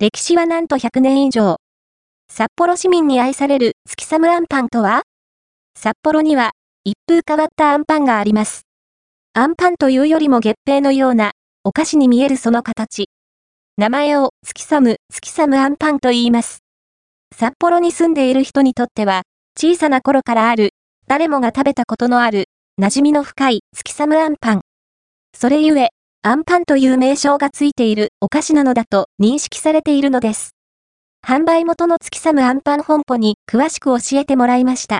歴史はなんと100年以上。札幌市民に愛される月サムアンパンとは？札幌には一風変わったアンパンがあります。アンパンというよりも月餅のようなお菓子に見えるその形。名前を月サム、月サムアンパンと言います。札幌に住んでいる人にとっては小さな頃からある誰もが食べたことのある馴染みの深い月サムアンパン。それゆえ、アンパンという名称がついているお菓子なのだと認識されているのです。販売元の月サムアンパン本舗に詳しく教えてもらいました。